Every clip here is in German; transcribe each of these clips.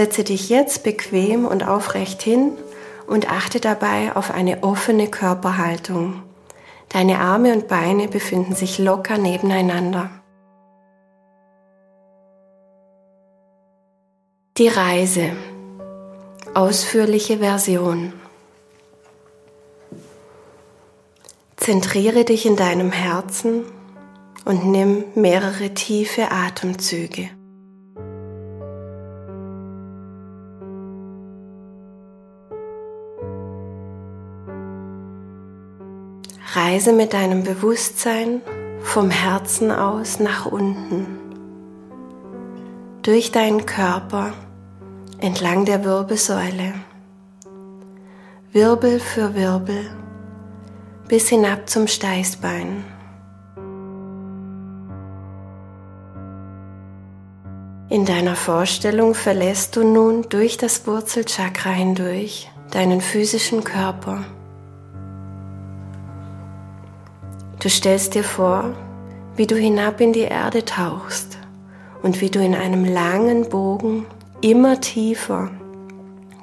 Setze dich jetzt bequem und aufrecht hin und achte dabei auf eine offene Körperhaltung. Deine Arme und Beine befinden sich locker nebeneinander. Die Reise. Ausführliche Version. Zentriere dich in deinem Herzen und nimm mehrere tiefe Atemzüge. Reise mit deinem Bewusstsein vom Herzen aus nach unten, durch deinen Körper entlang der Wirbelsäule, Wirbel für Wirbel bis hinab zum Steißbein. In deiner Vorstellung verlässt du nun durch das Wurzelchakra hindurch deinen physischen Körper. Du stellst dir vor, wie du hinab in die Erde tauchst und wie du in einem langen Bogen immer tiefer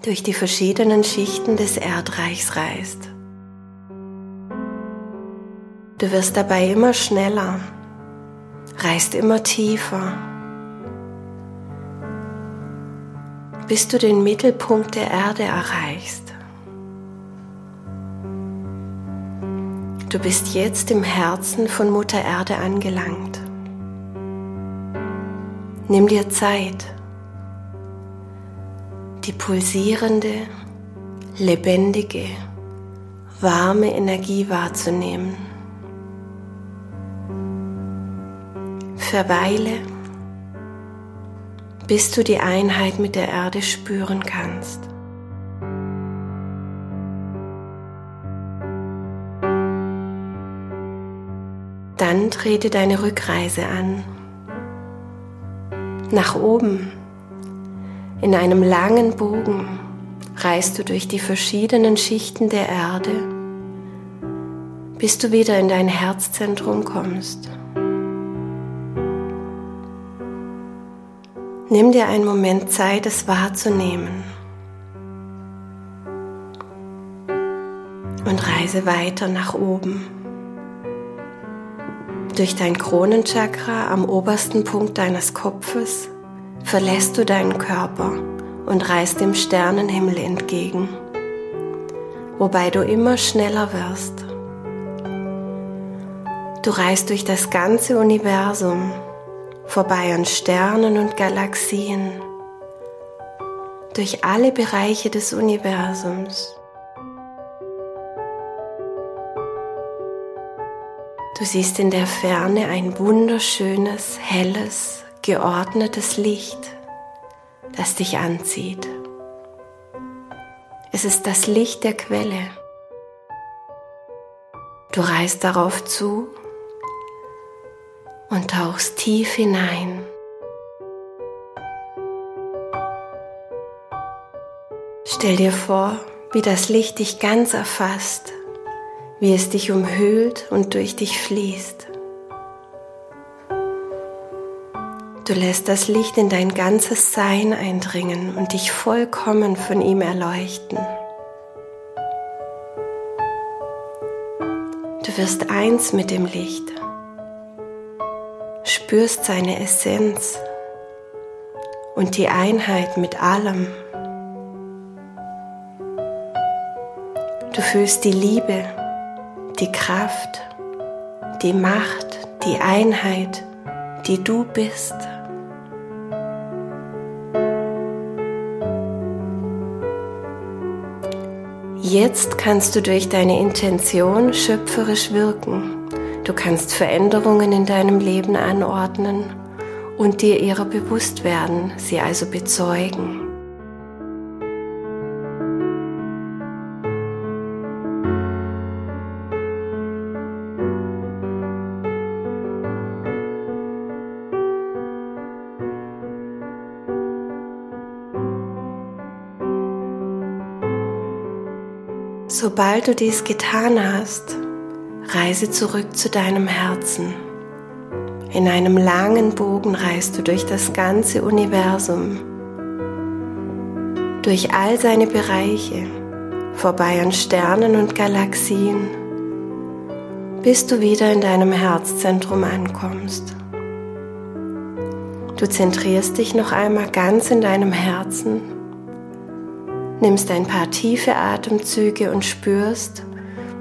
durch die verschiedenen Schichten des Erdreichs reist. Du wirst dabei immer schneller, reist immer tiefer, bis du den Mittelpunkt der Erde erreichst. Du bist jetzt im Herzen von Mutter Erde angelangt. Nimm dir Zeit, die pulsierende, lebendige, warme Energie wahrzunehmen. Verweile, bis du die Einheit mit der Erde spüren kannst. Dann trete deine Rückreise an. Nach oben, in einem langen Bogen, reist du durch die verschiedenen Schichten der Erde, bis du wieder in dein Herzzentrum kommst. Nimm dir einen Moment Zeit, es wahrzunehmen. Und reise weiter nach oben. Durch dein Kronenchakra am obersten Punkt deines Kopfes verlässt du deinen Körper und reist dem Sternenhimmel entgegen, wobei du immer schneller wirst. Du reist durch das ganze Universum vorbei an Sternen und Galaxien, durch alle Bereiche des Universums. Du siehst in der Ferne ein wunderschönes, helles, geordnetes Licht, das dich anzieht. Es ist das Licht der Quelle. Du reist darauf zu und tauchst tief hinein. Stell dir vor, wie das Licht dich ganz erfasst, wie es dich umhüllt und durch dich fließt. Du lässt das Licht in dein ganzes Sein eindringen und dich vollkommen von ihm erleuchten. Du wirst eins mit dem Licht spürst seine Essenz und die Einheit mit allem. Du fühlst die Liebe, die Kraft, die Macht, die Einheit, die du bist. Jetzt kannst du durch deine Intention schöpferisch wirken. Du kannst Veränderungen in deinem Leben anordnen und dir ihrer bewusst werden, sie also bezeugen. Sobald du dies getan hast, Reise zurück zu deinem Herzen. In einem langen Bogen reist du durch das ganze Universum, durch all seine Bereiche, vorbei an Sternen und Galaxien, bis du wieder in deinem Herzzentrum ankommst. Du zentrierst dich noch einmal ganz in deinem Herzen, nimmst ein paar tiefe Atemzüge und spürst,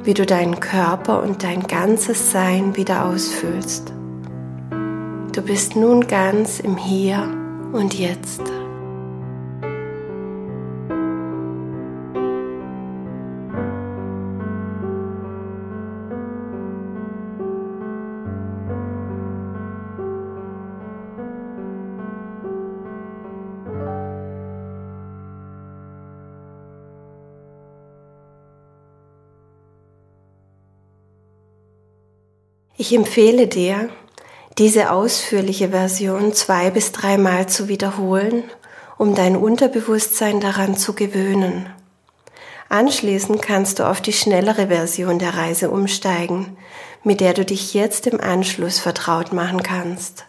wie du deinen Körper und dein ganzes Sein wieder ausfüllst. Du bist nun ganz im Hier und Jetzt. Ich empfehle dir, diese ausführliche Version zwei bis dreimal zu wiederholen, um dein Unterbewusstsein daran zu gewöhnen. Anschließend kannst du auf die schnellere Version der Reise umsteigen, mit der du dich jetzt im Anschluss vertraut machen kannst.